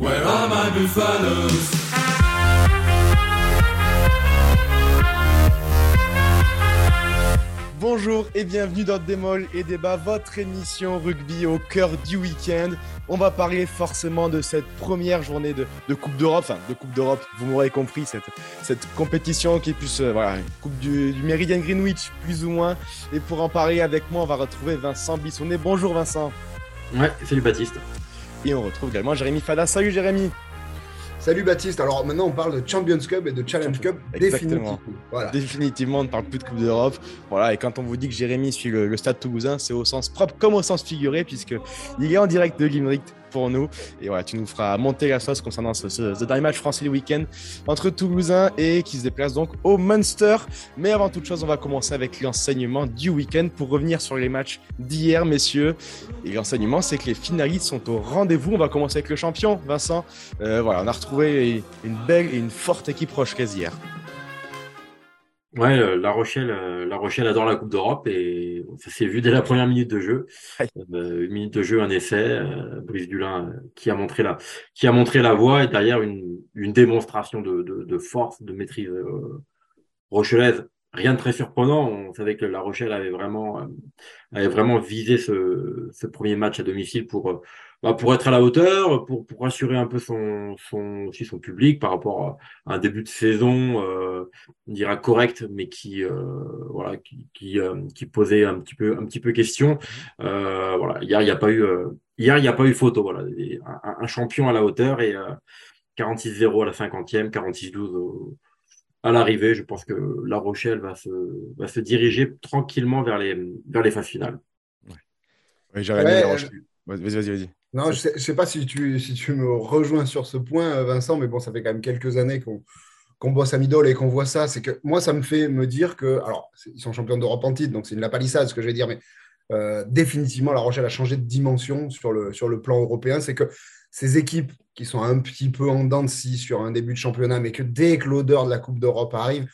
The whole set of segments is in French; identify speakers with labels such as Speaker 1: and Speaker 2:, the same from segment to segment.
Speaker 1: Where are my buffaloes?
Speaker 2: Bonjour et bienvenue dans Démol et Débat, votre émission rugby au cœur du week-end. On va parler forcément de cette première journée de, de Coupe d'Europe, enfin de Coupe d'Europe, vous m'aurez compris, cette, cette compétition qui est plus, euh, voilà, Coupe du, du Meridian Greenwich, plus ou moins. Et pour en parler avec moi, on va retrouver Vincent Bissonnet. Bonjour Vincent.
Speaker 3: Ouais, salut Baptiste.
Speaker 2: Et on retrouve également Jérémy Fada. Salut Jérémy.
Speaker 4: Salut Baptiste. Alors maintenant, on parle de Champions Cup et de Challenge Cup
Speaker 2: Exactement.
Speaker 4: définitivement. Voilà.
Speaker 2: Définitivement, on ne parle plus de Coupe d'Europe. Voilà, et quand on vous dit que Jérémy suit le, le stade toulousain, c'est au sens propre comme au sens figuré, puisqu'il est en direct de Limerick pour nous. Et voilà, tu nous feras monter la sauce concernant ce, ce, dernier match français du week-end entre Toulousains et qui se déplace donc au Munster. Mais avant toute chose, on va commencer avec l'enseignement du week-end pour revenir sur les matchs d'hier, messieurs. Et l'enseignement, c'est que les finalistes sont au rendez-vous. On va commencer avec le champion, Vincent. Euh, voilà, on a retrouvé une belle et une forte équipe rochecaise hier.
Speaker 3: Ouais, euh, La Rochelle, euh, La Rochelle adore la Coupe d'Europe et ça s'est vu dès la première minute de jeu.
Speaker 2: Ouais.
Speaker 3: Euh, une minute de jeu, un essai, euh, Brice Dulin qui a montré la, qui a montré la voie et derrière une, une démonstration de, de, de force, de maîtrise euh, rochelaise. Rien de très surprenant. On savait que La Rochelle avait vraiment, avait vraiment visé ce, ce premier match à domicile pour, euh, bah, pour être à la hauteur, pour, pour rassurer un peu son, son, aussi son public par rapport à un début de saison, euh, on dira correct, mais qui, euh, voilà, qui, qui, euh, qui posait un petit peu, un petit peu question. Euh, voilà, hier, il n'y a pas eu, euh, hier, il n'y a pas eu photo. Voilà, un, un champion à la hauteur et euh, 46-0 à la 50e, 46-12 au- à l'arrivée. Je pense que La Rochelle va se, va se diriger tranquillement vers les, vers les phases finales.
Speaker 2: Oui, Jérémy,
Speaker 4: Ouais,
Speaker 2: La Rochelle. Vas-y, vas-y, vas-y.
Speaker 4: Non, je sais, je sais pas si tu, si tu me rejoins sur ce point, euh, Vincent, mais bon, ça fait quand même quelques années qu'on qu'on bosse à Midol et qu'on voit ça. C'est que moi, ça me fait me dire que, alors, ils sont champions d'Europe en titre, donc c'est une lapalissade ce que je vais dire, mais euh, définitivement, La Rochelle a changé de dimension sur le, sur le plan européen. C'est que ces équipes qui sont un petit peu en dents de scie sur un début de championnat, mais que dès que l'odeur de la Coupe d'Europe arrive,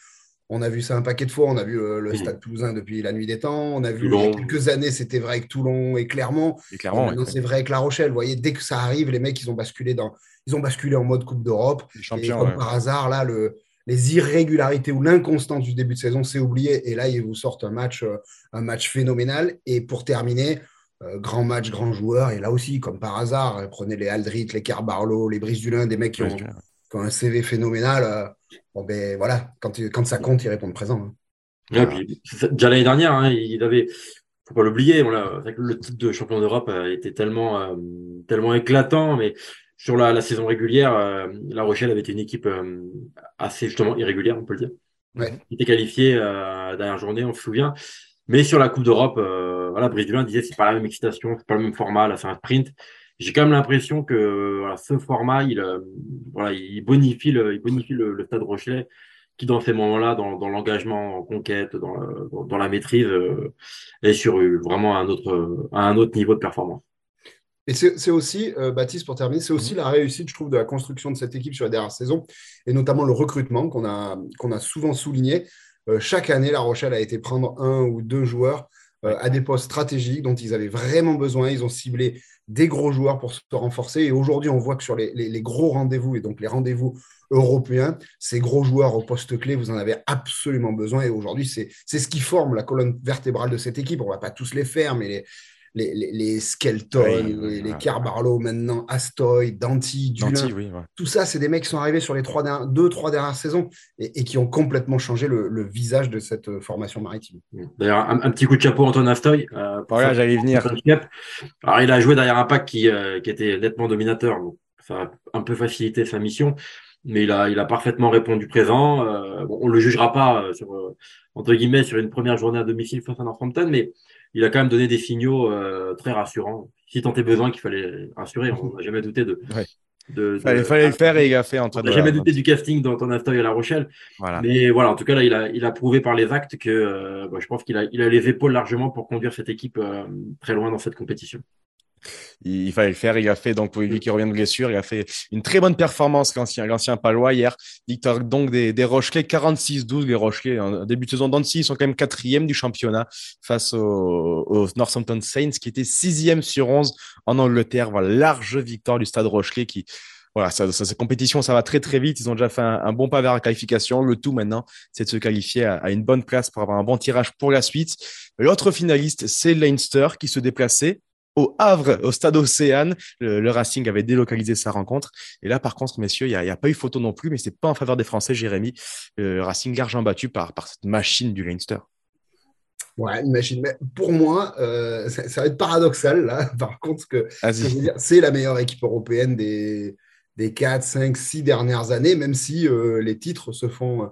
Speaker 4: on a vu ça un paquet de fois. On a vu euh, le
Speaker 3: Mhm.
Speaker 4: Stade Toulousain depuis la nuit des temps. On a vu
Speaker 3: Toulon.
Speaker 4: il y a quelques années, c'était vrai avec Toulon et Clermont.
Speaker 2: Et
Speaker 4: maintenant,
Speaker 2: ouais.
Speaker 4: c'est vrai avec La Rochelle. Vous voyez, dès que ça arrive, les mecs, ils ont basculé dans, ils ont basculé en mode Coupe d'Europe. Et comme
Speaker 2: ouais.
Speaker 4: par hasard, là, le, les irrégularités ou l'inconstance du début de saison, c'est oublié. Et là, ils vous sortent un match, euh, un match phénoménal. Et pour terminer, euh, grand match, grand joueur. Et là aussi, comme par hasard, prenez les Aldrit, les Carbarlo, les Brice Dulin, des mecs qui ont, qui ont un CV phénoménal. euh, bon, ben voilà, quand, quand ça compte, ils répondent présent. hein.
Speaker 3: Ouais,
Speaker 2: Voilà.
Speaker 3: puis, c'est- déjà l'année dernière, hein, il avait, faut pas l'oublier, le titre de champion d'Europe a été tellement, euh, tellement éclatant, mais sur la, la saison régulière, euh, La Rochelle avait été une équipe euh, assez justement irrégulière, on peut le dire.
Speaker 4: Ouais.
Speaker 3: Il était qualifié euh, la dernière journée, on se souvient. Mais sur la Coupe d'Europe, euh, voilà, Brice Dulin disait c'est pas la même excitation, c'est pas le même format, là c'est un sprint. J'ai quand même l'impression que voilà, ce format, il, euh, voilà, il bonifie le, il bonifie le, le Stade Rochelais qui dans ces moments-là, dans, dans l'engagement en conquête, dans, le- dans, dans la maîtrise, euh, est sur euh, vraiment un autre, à un autre niveau de performance.
Speaker 4: Et c'est aussi, euh, Baptiste, pour terminer, c'est aussi la réussite, je trouve, de la construction de cette équipe sur la dernière saison, et notamment le recrutement qu'on a, qu'on a souvent souligné. Chaque année, La Rochelle a été prendre un ou deux joueurs à des postes stratégiques dont ils avaient vraiment besoin. Ils ont ciblé des gros joueurs pour se renforcer. Et aujourd'hui, on voit que sur les, les- gros rendez-vous, et donc les rendez-vous européens, ces gros joueurs au poste clé, vous en avez absolument besoin. Et aujourd'hui, c'est c'est ce qui forme la colonne vertébrale de cette équipe. On ne va pas tous les faire, mais les, les, les, les Skelton,
Speaker 2: Oui,
Speaker 4: les. Carbarlo maintenant, Astoy, Danti, Dulin.
Speaker 2: Danti, oui, ouais.
Speaker 4: Tout ça, c'est des mecs qui sont arrivés sur les trois dernières- deux, trois dernières saisons et, et qui ont complètement changé le, le visage de cette euh, formation maritime.
Speaker 3: D'ailleurs, un, un petit coup de chapeau à Antoine Astoy. Euh,
Speaker 2: Voilà, j'allais y venir.
Speaker 3: Alors, il a joué derrière un pack qui, euh, qui était nettement dominateur. Donc, ça a un peu facilité sa mission. Mais il a, il a parfaitement répondu présent. Euh, bon, on le jugera pas euh, sur, euh, entre guillemets, sur une première journée à domicile face à Northampton, mais il a quand même donné des signaux euh, très rassurants. Si tant est besoin qu'il fallait rassurer, on n'a jamais douté de.
Speaker 2: Ouais.
Speaker 3: de, de-
Speaker 2: Fallait, fallait le faire et il a fait
Speaker 3: on
Speaker 2: Antoine.
Speaker 3: n'a jamais douté du casting d'Antoine Astoy à La Rochelle.
Speaker 2: Voilà.
Speaker 3: Mais voilà, en tout cas, là, il a, il a prouvé par les actes que euh, bah, je pense qu'il a, il a les épaules largement pour conduire cette équipe euh, très loin dans cette compétition.
Speaker 2: Il, fallait le faire. Il a fait, donc, pour lui qui revient de blessure, il a fait une très bonne performance, l'ancien, l'ancien Palois hier. Victoire donc des, des Rochelais, 46-12. Les Rochelais, en début de saison d'Annecy, ils sont quand même quatrième du championnat face aux au Northampton Saints, qui était sixième sur 11 en Angleterre. Voilà, large victoire du stade Rochelais qui, voilà, ça, ça, cette compétition, ça va très très vite. Ils ont déjà fait un, bon pas vers la qualification. Le tout maintenant, c'est de se qualifier à, une bonne place pour avoir un bon tirage pour la suite. L'autre finaliste, c'est Leinster qui se déplaçait au Havre, au stade Océane. Le, Racing avait délocalisé sa rencontre. Et là, par contre, messieurs, il n'y a, pas eu photo non plus, mais c'est pas en faveur des Français, Jérémy. Le Racing l'argent battu par, par cette machine du Leinster.
Speaker 4: Ouais, une machine. Mais pour moi, euh, ça, va être paradoxal, là. Par contre, que, c'est la meilleure équipe européenne des, des 4, 5, 6 dernières années, même si euh, les titres se font euh,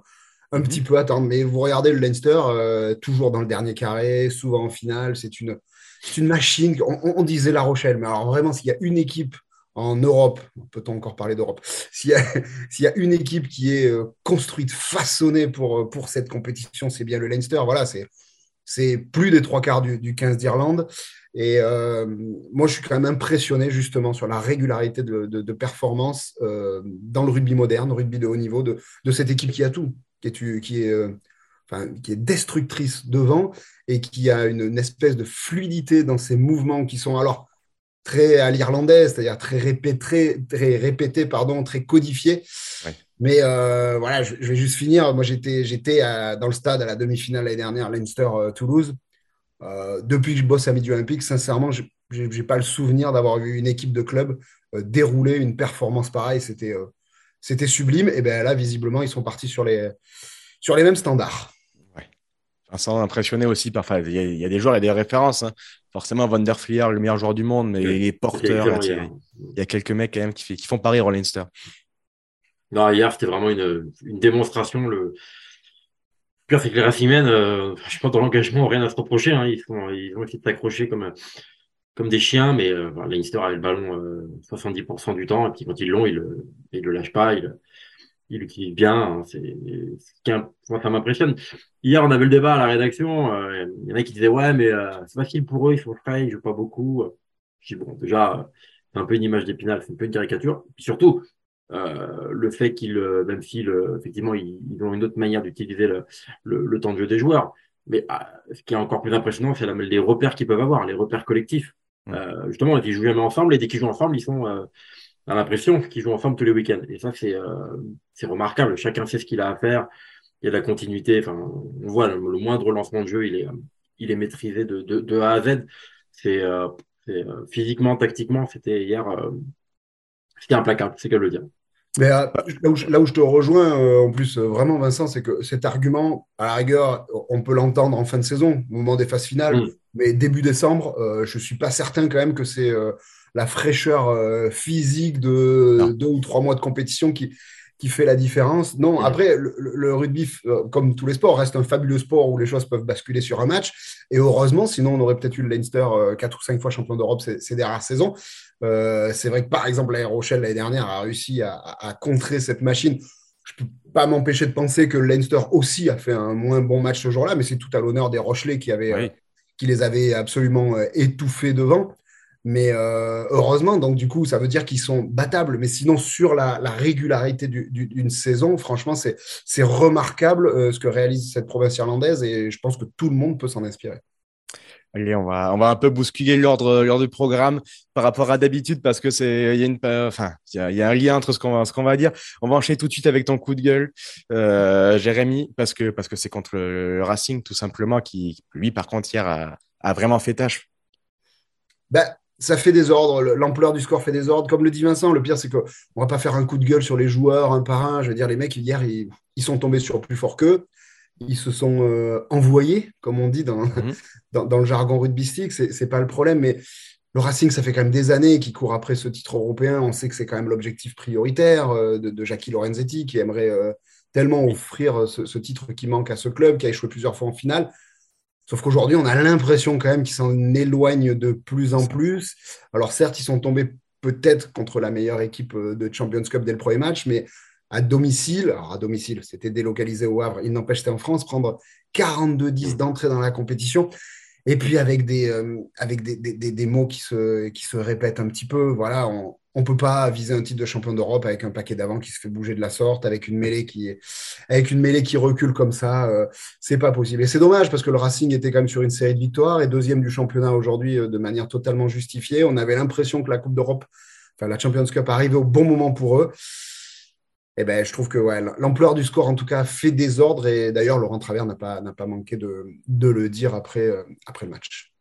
Speaker 4: un petit mhm. peu attendre. Mais vous regardez le Leinster, toujours dans le dernier carré, souvent en finale. C'est une, une machine. On, disait La Rochelle, mais alors vraiment, s'il y a une équipe en Europe, peut-on encore parler d'Europe S'il y, a une équipe qui est construite, façonnée pour, pour cette compétition, c'est bien le Leinster. Voilà, c'est c'est plus des trois quarts du, 15 d'Irlande. Et euh, moi, je suis quand même impressionné justement sur la régularité de, performance euh, dans le rugby moderne, le rugby de haut niveau, de, cette équipe qui a tout, qui est, qui est, euh, qui est destructrice devant et qui a une, espèce de fluidité dans ses mouvements qui sont alors très à l'irlandaise, c'est-à-dire très répétés, très répétés, pardon, très codifiés. Mais euh, voilà, je, vais juste finir. Moi, j'étais, j'étais dans le stade à la demi-finale l'année dernière, Leinster-Toulouse. Euh, depuis que je bosse à Midi Olympique, sincèrement, je n'ai pas le souvenir d'avoir vu une équipe de club euh, dérouler une performance pareille. C'était, c'était sublime. Et bien là, visiblement, ils sont partis sur les, sur les mêmes standards.
Speaker 2: Vincent, impressionné aussi parfois. Il y, a, des joueurs et des références. Hein. Forcément, Van der Flier, le meilleur joueur du monde, mais les porteurs, il y, a quelques mecs quand même qui, qui font pareil au Leinster.
Speaker 3: Non, hier, c'était vraiment une, une, démonstration. Le pire, c'est que les Racingmen, euh, je pense, dans l'engagement, rien à se reprocher. Hein. Ils, sont, ils ont essayé de s'accrocher comme, comme des chiens, mais euh, Leinster avait le ballon euh, 70% du temps. Et puis quand ils l'ont, ils ne ils le lâchent pas. Ils il l'utilisent bien. Hein. C'est, ça m'impressionne. Hier, on avait le débat à la rédaction. Euh, il y en a qui disaient Ouais, mais euh, c'est facile pour eux, ils sont frais, ils jouent pas beaucoup. Je dis Bon, déjà, c'est un peu une image d'épinal, c'est un peu une caricature. Puis surtout, euh, le fait qu'ils, euh, même si effectivement ils, ont une autre manière d'utiliser le, le, temps de jeu des joueurs, mais ah, ce qui est encore plus impressionnant, c'est les repères qu'ils peuvent avoir, les repères collectifs. Euh, justement, ils jouent jamais ensemble et dès qu'ils jouent ensemble, ils sont euh, à l'impression qu'ils jouent ensemble tous les week-ends. Et ça, c'est c'est remarquable. Chacun sait ce qu'il a à faire. Il y a de la continuité. Enfin, on voit le, moindre lancement de jeu, il est il est maîtrisé de, de, de A à Z. C'est physiquement, tactiquement, c'était hier c'était implacable, c'est qu'à le dire.
Speaker 4: Mais euh, là, où je, te rejoins, euh, en plus, euh, vraiment, Vincent, c'est que cet argument, à la rigueur, on peut l'entendre en fin de saison, au moment des phases finales, mm. mais début décembre, je ne suis pas certain quand même que c'est la fraîcheur physique de deux ou trois mois de compétition qui, qui fait la différence. Non, après, le, rugby, euh, comme tous les sports, reste un fabuleux sport où les choses peuvent basculer sur un match. Et heureusement, sinon, on aurait peut-être eu le Leinster euh, quatre ou cinq fois champion d'Europe ces, dernières saisons. Euh, c'est vrai que, par exemple, la Rochelle, l'année dernière, a réussi à, contrer cette machine. Je ne peux pas m'empêcher de penser que le Leinster aussi a fait un moins bon match ce jour-là, mais c'est tout à l'honneur des Rochelais qui, avaient, qui les avaient absolument étouffés devant. Mais euh, heureusement, donc du coup, ça veut dire qu'ils sont battables. Mais sinon, sur la, régularité d'une saison, franchement, c'est remarquable euh, ce que réalise cette province irlandaise et je pense que tout le monde peut s'en inspirer.
Speaker 2: Allez, on va, on va un peu bousculer l'ordre du programme par rapport à d'habitude parce que c'est il y a une enfin il y a, un lien entre ce qu'on va ce qu'on va dire. On va enchaîner tout de suite avec ton coup de gueule, euh, Jérémy, parce que parce que c'est contre le Racing tout simplement qui lui par contre hier a, a vraiment fait tâche.
Speaker 4: Ben, ça fait des ordres, l'ampleur du score fait des ordres. Comme le dit Vincent, le pire, c'est qu'on ne va pas faire un coup de gueule sur les joueurs un par un. Je veux dire, les mecs, hier, ils, sont tombés sur plus fort qu'eux. Ils se sont euh, envoyés, comme on dit dans, mhm. dans, le jargon rugbystique. Ce n'est pas le problème, mais le Racing, ça fait quand même des années qu'il court après ce titre européen. On sait que c'est quand même l'objectif prioritaire euh, de, Jackie Lorenzetti, qui aimerait euh, tellement offrir ce, ce, titre qui manque à ce club, qui a échoué plusieurs fois en finale. Sauf qu'aujourd'hui, on a l'impression quand même qu'ils s'en éloignent de plus en plus. Alors certes, ils sont tombés peut-être contre la meilleure équipe euh, de Champions Cup dès le premier match, mais à domicile, alors à domicile, c'était délocalisé au Havre, il n'empêche, c'était en France, prendre 42-10 d'entrée dans la compétition. Et puis avec des, euh, avec des, des, des, mots qui se, qui se répètent un petit peu, voilà, on, on peut pas viser un titre de champion d'Europe avec un paquet d'avant qui se fait bouger de la sorte, avec une mêlée qui avec une mêlée qui recule comme ça, euh, c'est pas possible. Et c'est dommage parce que le Racing était quand même sur une série de victoires et deuxième du championnat aujourd'hui euh, de manière totalement justifiée. On avait l'impression que la Coupe d'Europe enfin, la Champions Cup arrivait au bon moment pour eux. Eh ben, je trouve que l'ampleur du score, en tout cas, fait désordre. Et d'ailleurs, Laurent Travers n'a pas, pas manqué de, le dire après, après le match.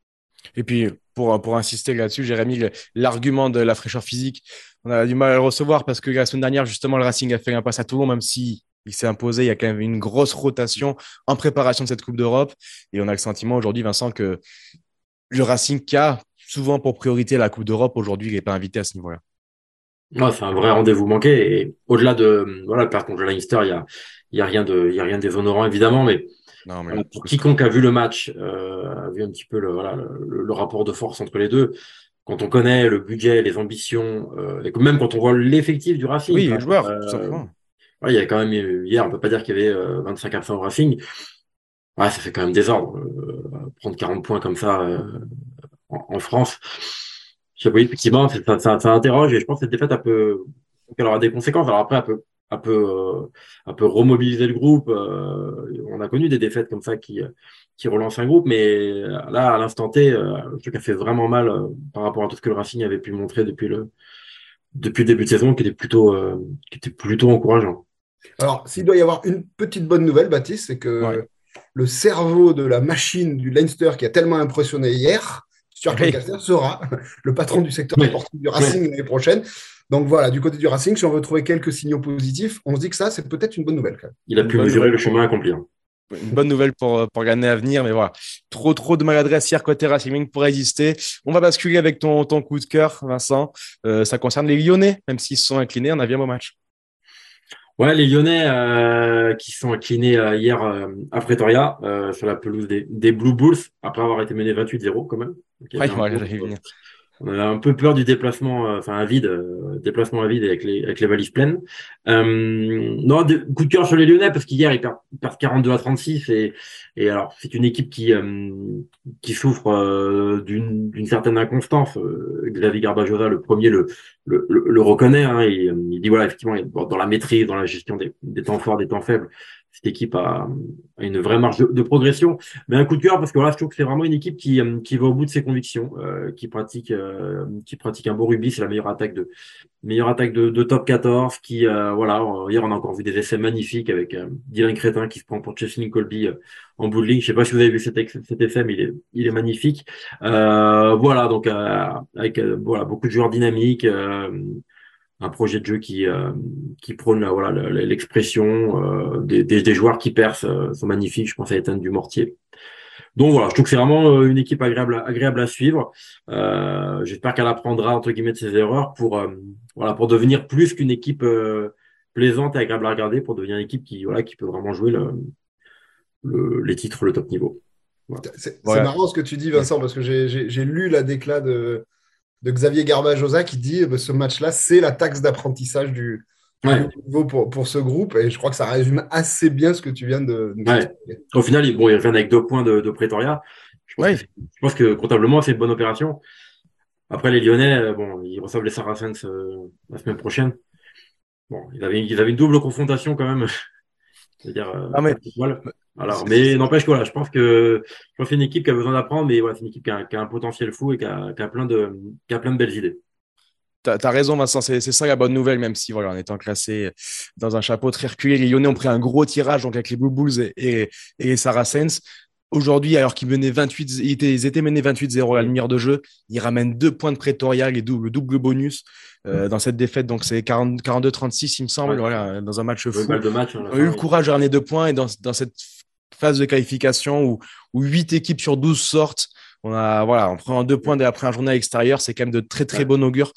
Speaker 2: Et puis, pour, pour insister là-dessus, Jérémy, l'argument de la fraîcheur physique, on a du mal à le recevoir parce que la semaine dernière, justement, le Racing a fait un passe à Toulon, même si il s'est imposé. Il y a quand même une grosse rotation en préparation de cette Coupe d'Europe. Et on a le sentiment aujourd'hui, Vincent, que le Racing qui a souvent pour priorité la Coupe d'Europe, aujourd'hui, il n'est pas invité à ce niveau-là.
Speaker 3: C'est un vrai rendez-vous manqué. Et au-delà de voilà, par contre, Leinster, il y a, il y a rien de, il y a rien de déshonorant évidemment, mais non, mais pour quiconque a vu le match, euh, a vu un petit peu le, voilà, le, rapport de force entre les deux, quand on connaît le budget, les ambitions, euh, et même quand on voit l'effectif du Racing.
Speaker 2: Oui, les joueurs, tout euh, simplement.
Speaker 3: il y a quand même, hier, on peut pas dire qu'il y avait 25 absents au Racing. Ouais, ça fait quand même désordre. prendre 40 points comme ça en, France. Je sais pas, effectivement, ça, ça, ça, interroge et je pense que cette défaite, un peu, qu'elle aura des conséquences. Alors après, un peu un peu, euh, un peu remobiliser le groupe. Euh, on a connu des défaites comme ça qui, qui relancent un groupe, mais là, à l'instant T, euh, le truc a fait vraiment mal par rapport à tout ce que le Racing avait pu montrer depuis le, depuis le début de saison, qui était plutôt, qui était plutôt encourageant.
Speaker 4: Alors, s'il doit y avoir une petite bonne nouvelle, Baptiste, c'est que le cerveau de la machine du Leinster qui a tellement impressionné hier, Stuart Lancaster sera le patron du secteur sportif du Racing l'année prochaine. Donc voilà, du côté du Racing, si on veut trouver quelques signaux positifs, on se dit que ça, c'est peut-être une bonne nouvelle.
Speaker 3: Il a pu mesurer le chemin à accomplir.
Speaker 2: Une bonne nouvelle pour, pour l'année à venir, mais voilà, trop trop de maladresse hier côté Racing pour résister. On va basculer avec ton, ton coup de cœur, Vincent. Euh, ça concerne les Lyonnais, même s'ils se sont inclinés, on a bien beau match.
Speaker 3: Ouais, les Lyonnais euh, qui sont inclinés euh, hier à Pretoria sur la pelouse des, des, Blue Bulls après avoir été menés 28-0 quand même.
Speaker 2: ouais, ouais,
Speaker 3: on a un peu peur du déplacement, euh, enfin un vide, euh, déplacement à vide avec les avec les valises pleines. Euh, non, coup de cœur sur les Lyonnais parce qu'hier ils perdent, 42 à 36 et et alors c'est une équipe qui qui souffre d'une d'une certaine inconstance. Xavier Garbajosa, le premier, le le, le, reconnaît. Hein, et, il dit voilà effectivement dans la maîtrise, dans la gestion des, des temps forts, des temps faibles, cette équipe a, une vraie marge de, progression. Mais un coup de cœur parce que voilà, je trouve que c'est vraiment une équipe qui, euh, qui va au bout de ses convictions, euh, qui pratique euh, qui pratique un beau rugby. C'est la meilleure attaque de meilleure attaque de, de top 14. Qui voilà, hier on a encore vu des essais magnifiques avec Dylan Crétin qui se prend pour Cheslin Colby en bout de ligne. Je sais pas si vous avez vu cet, cet mais il est il est magnifique. voilà, donc avec voilà beaucoup de joueurs dynamiques un projet de jeu qui euh, qui prône voilà l'expression euh, des, des, joueurs qui percent euh, sont magnifiques. Je pense à Ethan du Mortier. Donc voilà, je trouve que c'est vraiment une équipe agréable agréable à suivre. J'espère qu'elle apprendra entre guillemets de ses erreurs pour voilà pour devenir plus qu'une équipe plaisante et agréable à regarder, pour devenir une équipe qui voilà qui peut vraiment jouer le, les titres le top niveau.
Speaker 4: C'est marrant ce que tu dis Vincent parce que j'ai lu la déclat de de Xavier Garbajosa qui dit que ce match-là, c'est la taxe d'apprentissage du, niveau pour, pour, ce groupe. Et je crois que ça résume assez bien ce que tu viens de.
Speaker 3: Au final, il, bon, il revient avec deux points de, de Pretoria. Je pense, que, je pense, que, comptablement, c'est une bonne opération. Après, les Lyonnais, euh, bon, ils reçoivent les Saracens euh, la semaine prochaine. Bon, ils avaient, ils avaient une double confrontation quand même. C'est-à-dire, euh, ah, mais, alors, mais n'empêche que voilà, je pense que je c'est une équipe qui a besoin d'apprendre, mais voilà, c'est une équipe qui a, qui a, un potentiel fou et qui a, qui a, plein de qui a plein de belles idées.
Speaker 2: Tu as, raison, Vincent, c'est ça la bonne nouvelle, même si voilà, en étant classé dans un chapeau très reculé, les Lyonnais ont pris un gros tirage donc avec les Blue Bulls et, et, et les Saracens. Aujourd'hui, alors qu'ils menaient 28, ils étaient, ils étaient menés 28-0 à la lumière de jeu, ils ramènent deux points de Pretoria, et double, le double bonus euh, dans cette défaite. Donc c'est 42-36, il me semble, voilà, dans un match fou.
Speaker 3: De match,
Speaker 2: on a eu le courage de ramener deux points et dans, dans cette phase de qualification où, où 8 équipes sur 12 sortent, on a voilà, on prend deux points après un journée extérieur, c'est quand même de très très bon augure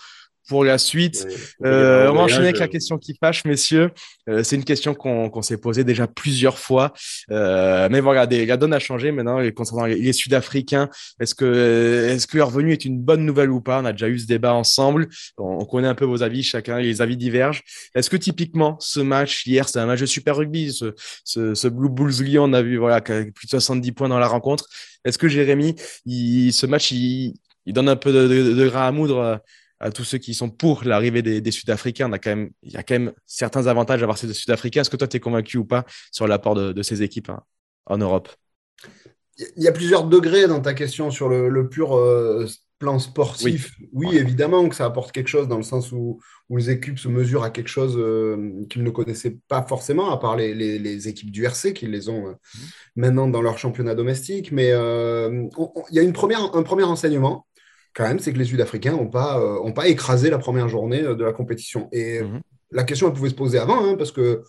Speaker 2: pour la suite. Euh, on va enchaîner avec la question qui fâche, messieurs. Euh, c'est une question qu'on s'est posée déjà plusieurs fois. Euh, mais voilà, la donne a changé maintenant concernant les, Sud-Africains. Est-ce que, est-ce que leur venue est une bonne nouvelle ou pas? On a déjà eu ce débat ensemble. On, connaît un peu vos avis, chacun, les avis divergent. Est-ce que typiquement, ce match hier, c'est un match de super rugby, ce, ce, ce Blue Bulls Lyon, on a vu voilà, plus de 70 points dans la rencontre. Est-ce que Jérémy, il, ce match, il, il donne un peu de, de, de grain à moudre à tous ceux qui sont pour l'arrivée des, Sud-Africains. Il y a quand même certains avantages à avoir ces Sud-Africains. Est-ce que toi, tu es convaincu ou pas sur l'apport de, ces équipes hein, en Europe?
Speaker 4: Il y a plusieurs degrés dans ta question sur le, pur euh, plan sportif, oui, évidemment que ça apporte quelque chose dans le sens où, les équipes se mesurent à quelque chose euh, qu'ils ne connaissaient pas forcément, à part les, équipes du RC qui les ont euh, mmh. maintenant dans leur championnat domestique. Mais il y a une première, un premier enseignement, quand même, c'est que les Sud-Africains n'ont pas, ont pas écrasé la première journée de la compétition. Et mmh. la question, elle pouvait se poser avant, hein, parce que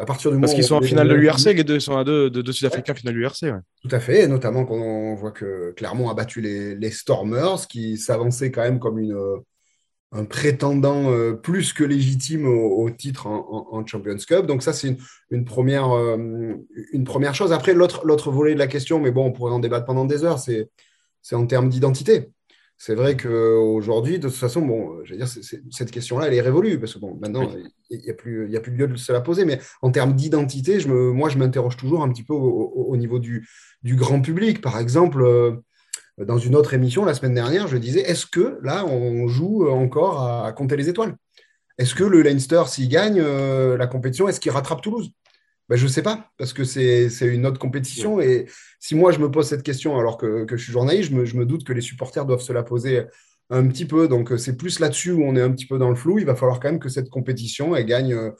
Speaker 2: à partir du Parce qu'ils sont en finale de l'URC, les deux sont à deux, de, Sud-Africains en finale de l'URC.
Speaker 4: Tout à fait, notamment quand on voit que Clermont a battu les, Stormers, qui s'avançaient quand même comme une, un prétendant euh, plus que légitime au, titre en, Champions Cup. Donc ça, c'est une, première, euh, une première chose. Après, l'autre volet de la question, mais bon, on pourrait en débattre pendant des heures, c'est en termes d'identité c'est vrai qu'aujourd'hui, de toute façon, bon, je veux dire, cette question-là, elle est révolue, parce que bon, maintenant, il n'y a, plus, a plus lieu de se la poser, mais en termes d'identité, je me, moi, je m'interroge toujours un petit peu au, niveau du, du, grand public. Par exemple, euh, dans une autre émission, la semaine dernière, je disais, est-ce que là, on joue encore à, compter les étoiles? Est-ce que le Leinster, s'il gagne euh, la compétition, est-ce qu'il rattrape Toulouse? Ben, je ne sais pas, parce que c'est une autre compétition. Et si moi, je me pose cette question alors que, je suis journaliste, je me, doute que les supporters doivent se la poser un petit peu. Donc, c'est plus là-dessus où on est un petit peu dans le flou. Il va falloir quand même que cette compétition elle gagne euh,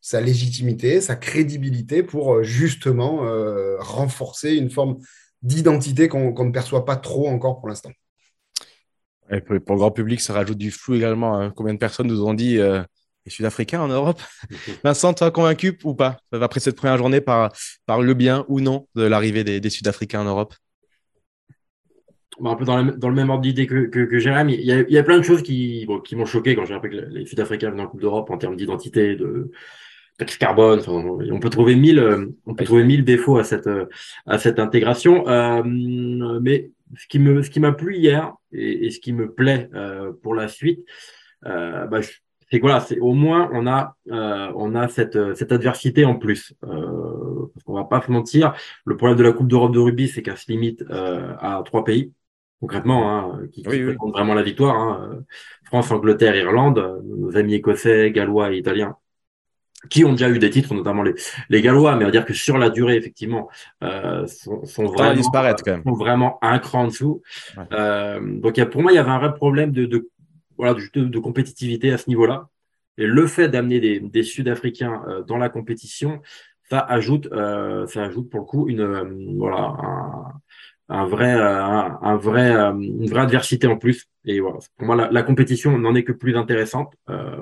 Speaker 4: sa légitimité, sa crédibilité pour euh, justement euh, renforcer une forme d'identité qu'on ne perçoit pas trop encore pour l'instant.
Speaker 2: pour, le grand public, ça rajoute du flou également. Hein. Combien de personnes nous ont dit Sud-Africains en Europe. Vincent, toi convaincu ou pas après cette première journée par, le bien ou non de l'arrivée des, Sud-Africains en Europe?
Speaker 3: Un peu dans, le même ordre d'idée que, Jérémy. Il y, a, plein de choses qui, m'ont choqué quand j'ai appris que les Sud-Africains venaient en Coupe d'Europe en termes d'identité, de taxe carbone. on peut trouver mille, on peut trouver mille défauts à cette, cette intégration. Euh, mais ce qui m'a plu hier et, ce qui me plaît euh, pour la suite, euh, bah, c'est que voilà, c'est au moins on a euh, on a cette euh, cette adversité en plus. Euh, parce qu'on va pas se mentir, le problème de la Coupe d'Europe de rugby, c'est qu'elle se limite euh, à trois pays concrètement, hein, qui, qui vraiment la victoire. Hein. France, Angleterre, Irlande, nos amis écossais, gallois et italiens qui ont déjà eu des titres, notamment les, les Gallois, mais on va dire que sur la durée, effectivement, euh, sont, sont, vraiment,
Speaker 2: disparaître quand même.
Speaker 3: sont vraiment un cran en dessous. Euh, donc, y a, pour moi, il y avait un vrai problème de, de voilà, de, compétitivité à ce niveau-là. Et le fait d'amener des, des Sud-Africains euh, dans la compétition, ça ajoute, euh, ça ajoute pour le coup une, euh, voilà, un, un vrai, un, vrai, une vraie adversité en plus. Et voilà, pour moi, la, compétition n'en est que plus intéressante. Euh,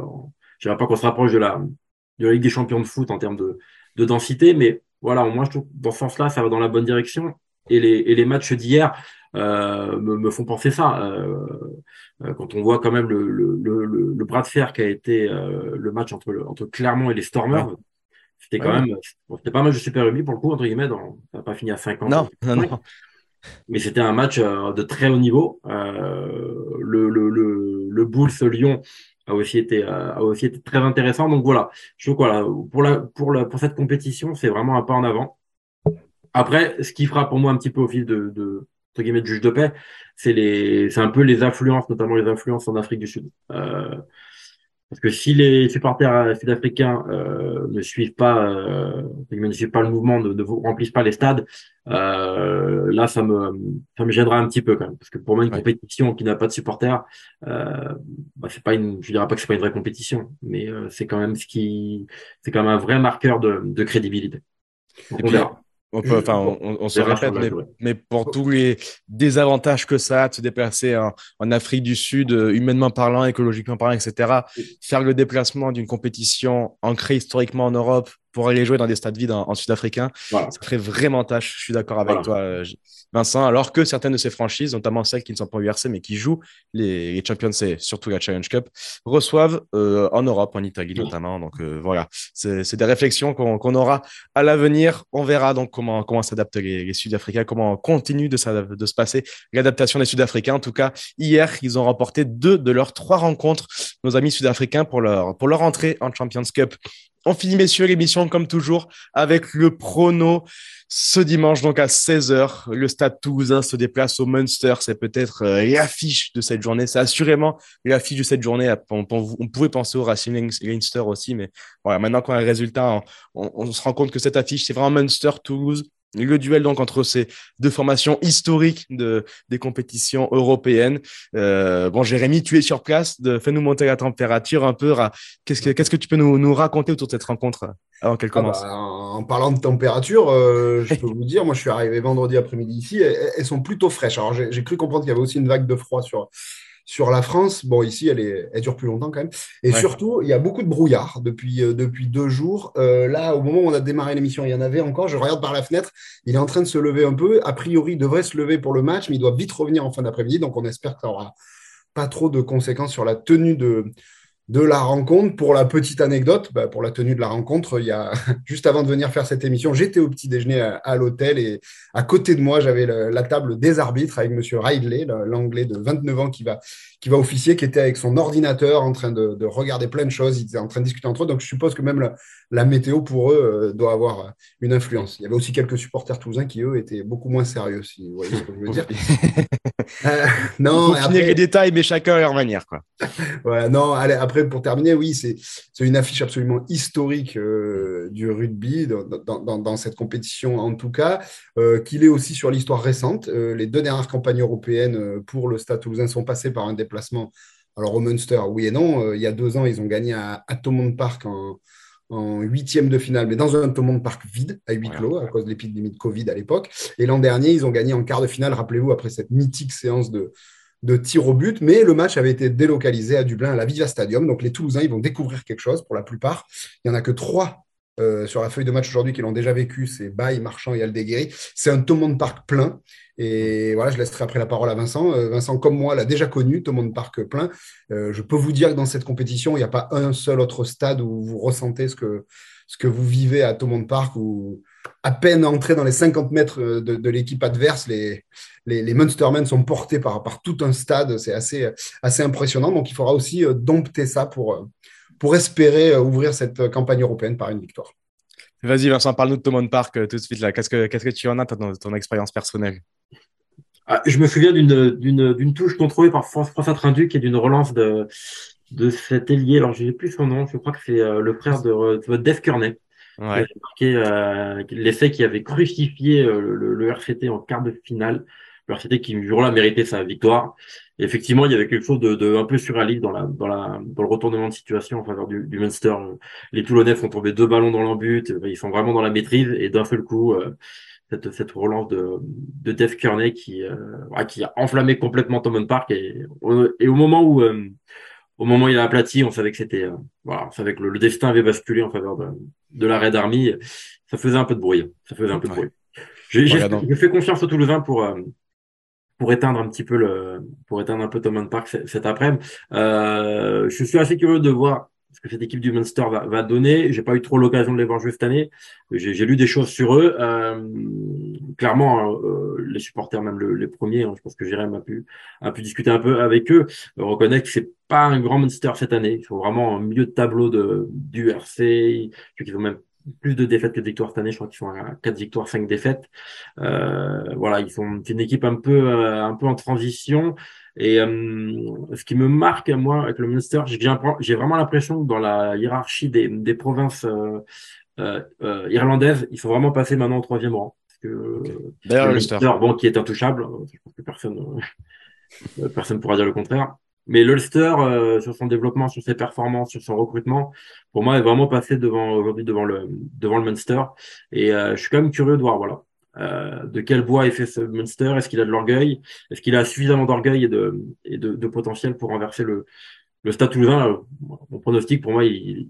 Speaker 3: je dirais pas qu'on se rapproche de la, de la Ligue des Champions de foot en termes de, de densité, mais voilà, moins, je trouve dans ce sens-là, ça va dans la bonne direction. Et les, et les matchs d'hier euh, me, me, font penser ça. Euh, quand on voit quand même le, le, le, le, bras de fer qui a été euh, le match entre, entre Clermont et les Stormers, c'était quand même, c'était pas un match de Super Rugby pour le coup, entre guillemets, dans, ça n'a pas fini à 50.
Speaker 2: Non, non, non.
Speaker 3: Mais c'était un match euh, de très haut niveau. le, le, le, le Bulls Lyon a aussi été a aussi été très intéressant. Donc voilà, je trouve voilà pour la pour la pour cette compétition, c'est vraiment un pas en avant. Après, ce qui fera pour moi un petit peu au fil de, de entre guillemets de juge de paix, c'est les, c'est un peu les influences, notamment les influences en Afrique du Sud. Euh, parce que si les supporters sud-africains euh, ne suivent pas, euh, ne suivent pas le mouvement, ne, ne remplissent pas les stades, euh, là ça me, ça me gênera un petit peu quand même, parce que pour moi une compétition qui n'a pas de supporters, euh, bah, c'est pas une, je dirais pas que c'est pas une vraie compétition, mais euh, c'est quand même ce qui, c'est quand même un vrai marqueur de, de crédibilité.
Speaker 2: Donc, on verra. On, peut, enfin, on, se répète, mais, pour tous les désavantages que ça a de se déplacer en, Afrique du Sud, euh, humainement parlant, écologiquement parlant, etc., faire le déplacement d'une compétition ancrée historiquement en Europe pour aller jouer dans des stades vides en, sud-africain, ça ferait vraiment tâche. Je suis d'accord avec toi, Vincent. Alors que certaines de ces franchises, notamment celles qui ne sont pas URC mais qui jouent les, Champions et surtout la Challenge Cup, reçoivent euh, en Europe, en Italie notamment. Donc euh, voilà, c'est des réflexions qu'on aura à l'avenir. On verra donc comment, comment s'adaptent les, Sud-Africains, comment continue de, de se passer l'adaptation des Sud-Africains. En tout cas, hier, ils ont remporté deux de leurs trois rencontres, nos amis Sud-Africains, pour leur, pour leur entrée en Champions Cup on finit, messieurs, l'émission comme toujours avec le prono. Ce dimanche, donc à 16h, le Stade Toulousain se déplace au Munster. C'est peut-être euh, l'affiche de cette journée. C'est assurément l'affiche de cette journée. On, pouvait penser au Racing Leinster aussi, mais voilà, maintenant qu'on a le résultat, on, se rend compte que cette affiche, c'est vraiment Munster-Toulouse. Le duel donc entre ces deux formations historiques de, des compétitions européennes. Euh, bon, Jérémy, tu es sur place, fais-nous monter la température un peu. Qu'est-ce que, qu'est-ce que tu peux nous, nous, raconter autour de cette rencontre avant qu'elle ah commence
Speaker 4: bah, En parlant de température, euh, je peux vous dire, moi je suis arrivé vendredi après-midi ici, elles, sont plutôt fraîches. Alors j'ai cru comprendre qu'il y avait aussi une vague de froid sur, sur la France, bon, ici, elle, est, elle dure plus longtemps quand même. Et surtout, il y a beaucoup de brouillard depuis, euh, depuis deux jours. Euh, là, au moment où on a démarré l'émission, il y en avait encore. Je regarde par la fenêtre. Il est en train de se lever un peu. A priori, il devrait se lever pour le match, mais il doit vite revenir en fin d'après-midi. Donc, on espère que ça aura pas trop de conséquences sur la tenue de, de la rencontre. Pour la petite anecdote, bah, pour la tenue de la rencontre, il y a juste avant de venir faire cette émission, j'étais au petit déjeuner à, l'hôtel et à côté de moi, j'avais la table des arbitres avec Monsieur Ridley, l'anglais de 29 ans qui va qui va officier, qui était avec son ordinateur en train de, regarder plein de choses, ils étaient en train de discuter entre eux. Donc je suppose que même la, météo pour eux euh, doit avoir une influence. Il y avait aussi quelques supporters toulousains qui eux étaient beaucoup moins sérieux, si vous voyez ce que je veux dire.
Speaker 2: euh, non, après... les détails, mais chacun à leur manière, quoi.
Speaker 4: voilà, non, allez, après pour terminer, oui, c'est une affiche absolument historique euh, du rugby dans, dans, dans, cette compétition en tout cas, euh, qu'il est aussi sur l'histoire récente. les deux dernières campagnes européennes pour le Stade Toulousain sont passées par un déplacement. Alors au Munster, oui et non. Euh, il y a deux ans, ils ont gagné à, à Park en, huitième de finale, mais dans un Thomond Park vide, à huis clos, à cause de l'épidémie Covid à l'époque. Et l'an dernier, ils ont gagné en quart de finale, rappelez-vous, après cette mythique séance de, de tir au but, mais le match avait été délocalisé à Dublin, à la Viva Stadium. Donc les Toulousains, ils vont découvrir quelque chose pour la plupart. Il n'y en a que trois euh, sur la feuille de match aujourd'hui qui l'ont déjà vécu, c'est Baye, Marchand et Aldeguerri. C'est un Thomond Park plein. Et voilà, je laisserai après la parole à Vincent. Euh, Vincent, comme moi, l'a déjà connu, Thomond Park plein. Euh, je peux vous dire que dans cette compétition, il n'y a pas un seul autre stade où vous ressentez ce que, ce que vous vivez à Thomond Park, où à peine entré dans les 50 mètres de, l'équipe adverse, les, les, les Munstermen sont portés par, par tout un stade. C'est assez, assez impressionnant. Donc, il faudra aussi dompter ça pour pour espérer euh, ouvrir cette euh, campagne européenne par une victoire.
Speaker 2: Vas-y Vincent, parle-nous de Thomond Park euh, tout de suite. là. Qu'est-ce que, qu'est-ce que tu en as dans ton expérience personnelle?
Speaker 3: Ah, Je me souviens d'une, d'une, d'une touche contrôlée par François Trinduc et d'une relance de, de cet ailier. Alors, je n'ai plus son nom. Je crois que c'est le frère de, de Dave Kearney. Ouais. Qui a marqué l'essai qui avait crucifié le, le, RCT en quart de finale. RCT qui, jour-là, méritait sa victoire effectivement, il y avait quelque chose de, de un peu surréaliste dans, la, dans, la, dans le retournement de situation en faveur du, du Munster. Les Toulonnais font tomber deux ballons dans l'embut, ils sont vraiment dans la maîtrise et d'un seul coup, euh, cette, cette relance de, de Dave Kearney qui, euh, qui a enflammé complètement Thomond Park et, et au moment où euh, au moment où il a aplati, on savait que c'était voilà, on savait que le, destin avait basculé en faveur de, de la Red Army. Ça faisait un peu de bruit. Ça faisait un peu de bruit. J'ai fait confiance aux Toulousains pour pour éteindre un petit peu le, pour éteindre un peu Thomond Park cet après-midi. Euh, je suis assez curieux de voir ce que cette équipe du Munster va, va donner. J'ai pas eu trop l'occasion de les voir jouer cette année. J'ai lu des choses sur eux. Euh, clairement, euh, les supporters, même les premiers, hein, je pense que Jérém a pu, a pu discuter un peu avec eux, reconnaître que c'est pas un grand Munster cette année. Il faut vraiment un milieu de tableau de, du RC. Ils ont même plus de défaites que de victoires cette année. Je crois qu'ils sont à 4 victoires, 5 défaites. Euh, voilà, ils sont une équipe un peu, euh, un peu en transition. Et euh, ce qui me marque, moi, avec le Munster, j'ai vraiment l'impression que dans la hiérarchie des, des provinces euh, irlandaises, il faut vraiment passer maintenant au troisième rang. Parce que,
Speaker 2: le Munster,
Speaker 3: bon, qui est intouchable, je pense que personne, personne pourra dire le contraire. Mais l'Ulster, euh, sur son développement, sur ses performances, sur son recrutement, pour moi, est vraiment passé devant aujourd'hui devant le devant le Munster. Et euh, je suis quand même curieux de voir, voilà, euh, de quel bois est fait ce Munster? Est-ce qu'il a de l'orgueil? Est-ce qu'il a suffisamment d'orgueil et de et de, de, potentiel pour renverser le le Stade Toulousain? Mon pronostic, pour moi, il,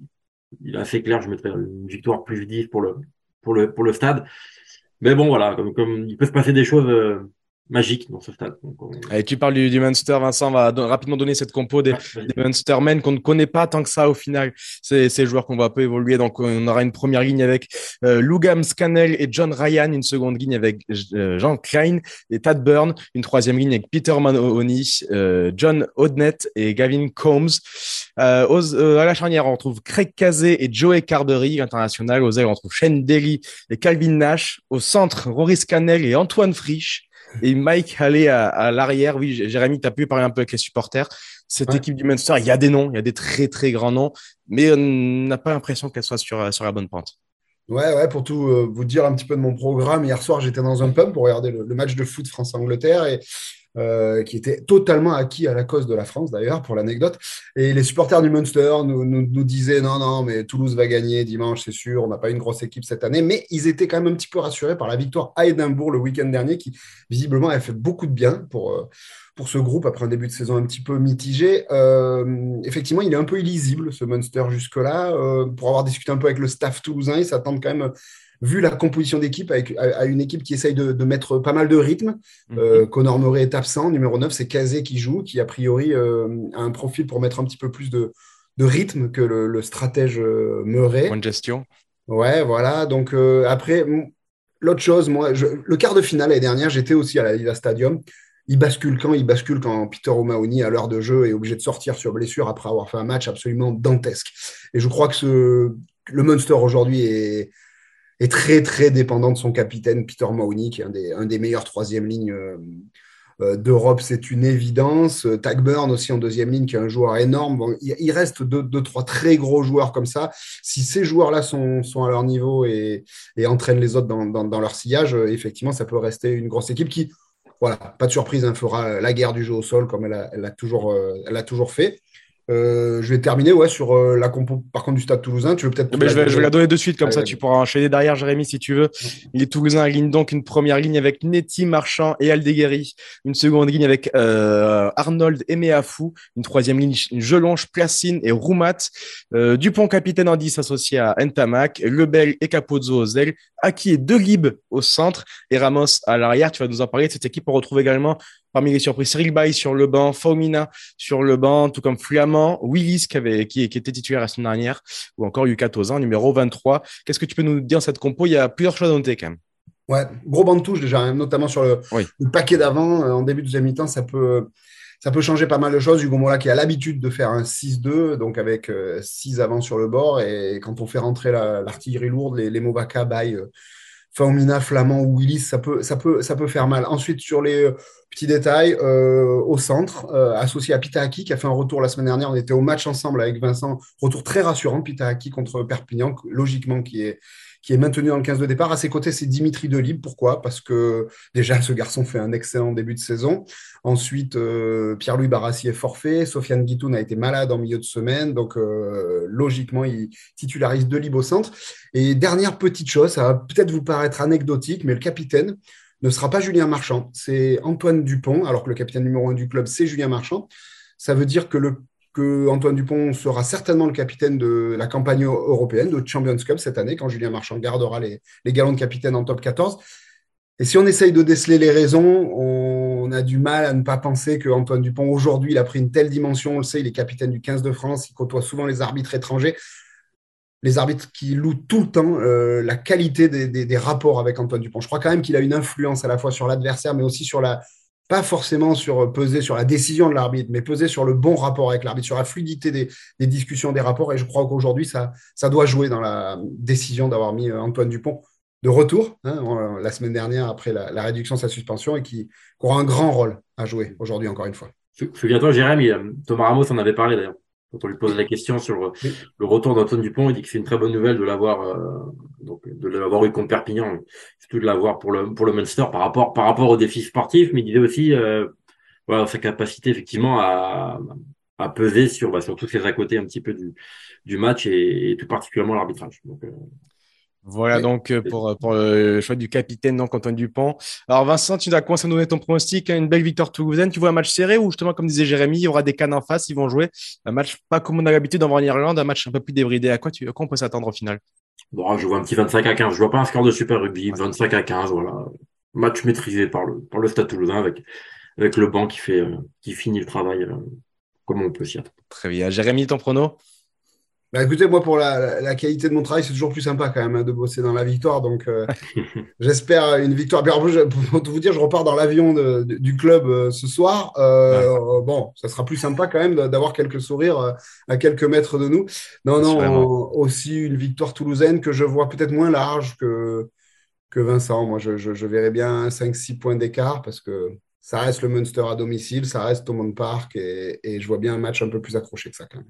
Speaker 3: il est assez clair. Je mettrais une victoire plus 10 pour le pour le pour le Stade. Mais bon, voilà, comme, comme il peut se passer des choses magique dans ce stade.
Speaker 2: Et tu parles du, du, Munster, Vincent, va rapidement donner cette compo des, des Munstermen qu'on ne connaît pas tant que ça au final. C'est ces joueurs qu'on va peu évoluer. Donc on aura une première ligne avec euh, Lugam Scannell et John Ryan, une seconde ligne avec euh, Jean Klein et Tad Byrne, une troisième ligne avec Peter Mahoney, euh, John Odnett et Gavin Combs. Euh, aux, euh, à la charnière, on retrouve Craig Kazé et Joey Carberry, international. Aux ailes, on retrouve Shane Daly et Calvin Nash. Au centre, Rory Scannell et Antoine Frisch et Mike Halley à, à l'arrière. Oui, Jérémy, tu as pu parler un peu avec les supporters. Cette équipe du Munster, il y a des noms, il y a des très très grands noms, mais on n'a pas l'impression qu'elle soit sur, sur la bonne pente.
Speaker 4: Ouais, ouais, pour tout euh, vous dire un petit peu de mon programme, hier soir, j'étais dans un pub pour regarder le, le match de foot France-Angleterre et euh, qui était totalement acquis à la cause de la France d'ailleurs, pour l'anecdote. Et les supporters du Munster nous, disaient non, non, mais Toulouse va gagner dimanche, c'est sûr, on n'a pas une grosse équipe cette année, mais ils étaient quand même un petit peu rassurés par la victoire à Édimbourg le week-end dernier, qui visiblement a fait beaucoup de bien pour, euh, pour ce groupe après un début de saison un petit peu mitigé. Euh, effectivement, il est un peu illisible ce Munster jusque-là. Pour avoir discuté un peu avec le staff toulousain, ils s'attendent quand même vu la composition d'équipe, avec, à, une équipe qui essaye de, de mettre pas mal de rythme. Mm -hmm. euh, Connor Murray est absent. Numéro 9, c'est Kazé qui joue, qui a priori euh, a un profil pour mettre un petit peu plus de, de rythme que le, le stratège euh, Murray.
Speaker 2: Bonne gestion.
Speaker 4: Ouais, voilà. Donc euh, après, l'autre chose, moi, je, le quart de finale l'année dernière, j'étais aussi à la Liga Stadium. Il bascule quand? Il bascule quand Peter O'Mahony, à l'heure de jeu, est obligé de sortir sur blessure après avoir fait un match absolument dantesque. Et je crois que ce, le Munster aujourd'hui est, est très très dépendant de son capitaine Peter Mahoney, qui est un des, un des meilleurs troisième lignes euh, d'Europe, c'est une évidence. Tagburn aussi en deuxième ligne, qui est un joueur énorme. Bon, il, reste deux, deux, trois très gros joueurs comme ça. Si ces joueurs-là sont, sont à leur niveau et, et entraînent les autres dans, dans, leur sillage, effectivement, ça peut rester une grosse équipe qui, voilà, pas de surprise, hein, fera la guerre du jeu au sol comme elle a, elle a toujours, euh, elle a toujours fait. Euh, je vais terminer ouais, sur euh, la compo par contre du stade toulousain. Tu veux peut-être.
Speaker 2: je, vais, je vais la donner de suite, comme Allez, ça tu pourras enchaîner derrière Jérémy si tu veux. Les Toulousains alignent donc une première ligne avec Netty, Marchand et Aldeguerri. Une seconde ligne avec euh, Arnold et Meafou. Une troisième ligne, Jelonge, Placine et Roumat. Dupont, capitaine en 10, associé à Ntamak. Lebel et Capozzo aux ailes. Aki et Delib au centre. Et Ramos à l'arrière. Tu vas nous en parler de cette équipe. On retrouve également parmi les surprises, Cyril Bay sur le banc, Faumina sur le banc, tout comme Flamand, Willis qui, avait, qui, qui était titulaire la semaine dernière, ou encore Yuka Tozan, numéro 23. Qu'est-ce que tu peux nous dire cette compo? Il y a plusieurs choses à noter quand même.
Speaker 4: Ouais, gros banc de touche déjà, hein, notamment sur le, oui. le paquet d'avant. En début de deuxième mi-temps, ça peut, ça peut changer pas mal de choses. Hugo Mola qui a l'habitude de faire un 6-2, donc avec 6 avant sur le bord. Et quand on fait rentrer l'artillerie la, lourde, les, les Movaka, Bay, euh, Faumina, Flamand ou Willis, ça peut, ça, peut, ça peut faire mal. Ensuite, sur les petits détails, euh, au centre, euh, associé à Pitahaki, qui a fait un retour la semaine dernière. On était au match ensemble avec Vincent. Retour très rassurant, Pitahaki contre Perpignan, logiquement, qui est, qui est maintenu dans le 15 de départ. À ses côtés, c'est Dimitri Delib. Pourquoi? Parce que déjà, ce garçon fait un excellent début de saison. Ensuite, euh, Pierre-Louis Barassi est forfait. Sofiane Guitoun a été malade en milieu de semaine. Donc, euh, logiquement, il titularise Delib au centre. Et dernière petite chose, ça va peut-être vous paraître anecdotique, mais le capitaine ne sera pas Julien Marchand. C'est Antoine Dupont, alors que le capitaine numéro un du club, c'est Julien Marchand. Ça veut dire que le que Antoine Dupont sera certainement le capitaine de la campagne européenne de Champions Cup cette année, quand Julien Marchand gardera les, les galons de capitaine en top 14. Et si on essaye de déceler les raisons, on a du mal à ne pas penser que Antoine Dupont, aujourd'hui, il a pris une telle dimension. On le sait, il est capitaine du 15 de France, il côtoie souvent les arbitres étrangers. Les arbitres qui louent tout le temps euh, la qualité des, des, des, rapports avec Antoine Dupont. Je crois quand même qu'il a une influence à la fois sur l'adversaire, mais aussi sur la, pas forcément sur peser sur la décision de l'arbitre, mais peser sur le bon rapport avec l'arbitre, sur la fluidité des, des, discussions, des rapports. Et je crois qu'aujourd'hui, ça, ça doit jouer dans la décision d'avoir mis Antoine Dupont de retour hein, la semaine dernière après la, la, réduction de sa suspension et qui, qui, aura un grand rôle à jouer aujourd'hui, encore une fois.
Speaker 3: Souviens-toi, Jérémy, Thomas Ramos en avait parlé d'ailleurs. Quand on lui pose la question sur le, retour d'Antoine Dupont, il dit que c'est une très bonne nouvelle de l'avoir euh, donc de l'avoir eu contre Perpignan, surtout de l'avoir pour le pour le Munster par rapport par rapport aux défis sportifs, mais il disait aussi euh, voilà sa capacité effectivement à, à peser sur bah, sur tous ces à côté un petit peu du du match et, et tout particulièrement l'arbitrage. Euh,
Speaker 2: voilà donc euh, pour, pour le choix du capitaine donc Antoine Dupont. Alors Vincent, tu as commencé à nous donner ton pronostic, hein, une belle victoire toulousaine. Tu vois un match serré ou justement comme disait Jérémy, il y aura des cannes en face, ils vont jouer un match pas comme on a l'habitude d'en voir en Irlande, un match un peu plus débridé. À quoi, tu, à quoi on peut s'attendre au final?
Speaker 3: Bon, je vois un petit 25 à 15. Je vois pas un score de Super Rugby, 25 à 15, voilà. Match maîtrisé par le par le Stade Toulousain avec avec le banc qui fait euh, qui finit le travail euh, comme on peut s'y attendre.
Speaker 2: Très bien. Jérémy, ton prono?
Speaker 4: Bah, écoutez, moi, pour la, la qualité de mon travail, c'est toujours plus sympa quand même hein, de bosser dans la victoire. Donc, euh, j'espère une victoire. Pour tout vous dire, je repars dans l'avion du club euh, ce soir. Euh, ouais. Bon, ça sera plus sympa quand même d'avoir quelques sourires à quelques mètres de nous. Non, non, aussi une victoire toulousaine que je vois peut-être moins large que, que Vincent. Moi, je, je, je verrais bien 5-6 points d'écart parce que ça reste le Munster à domicile, ça reste Thomond Park et, et, je vois bien un match un peu plus accroché que ça quand même.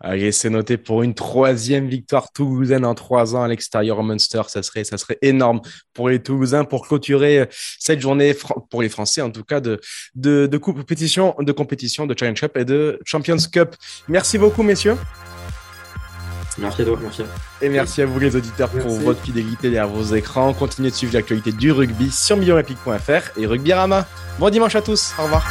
Speaker 2: Allez, c'est noté pour une troisième victoire toulousaine en trois ans à l'extérieur au Munster. Ça serait, ça serait énorme pour les Toulousains pour clôturer euh, cette journée, pour les Français en tout cas, de, de, de compétition, de compétition, de Challenge Cup et de Champions Cup. Merci beaucoup, messieurs.
Speaker 3: Merci à toi, merci.
Speaker 2: Et merci à vous les auditeurs pour votre fidélité derrière vos écrans. Continuez de suivre l'actualité du rugby sur millionolympique.fr et Rugby Rama. Bon dimanche à tous, au revoir.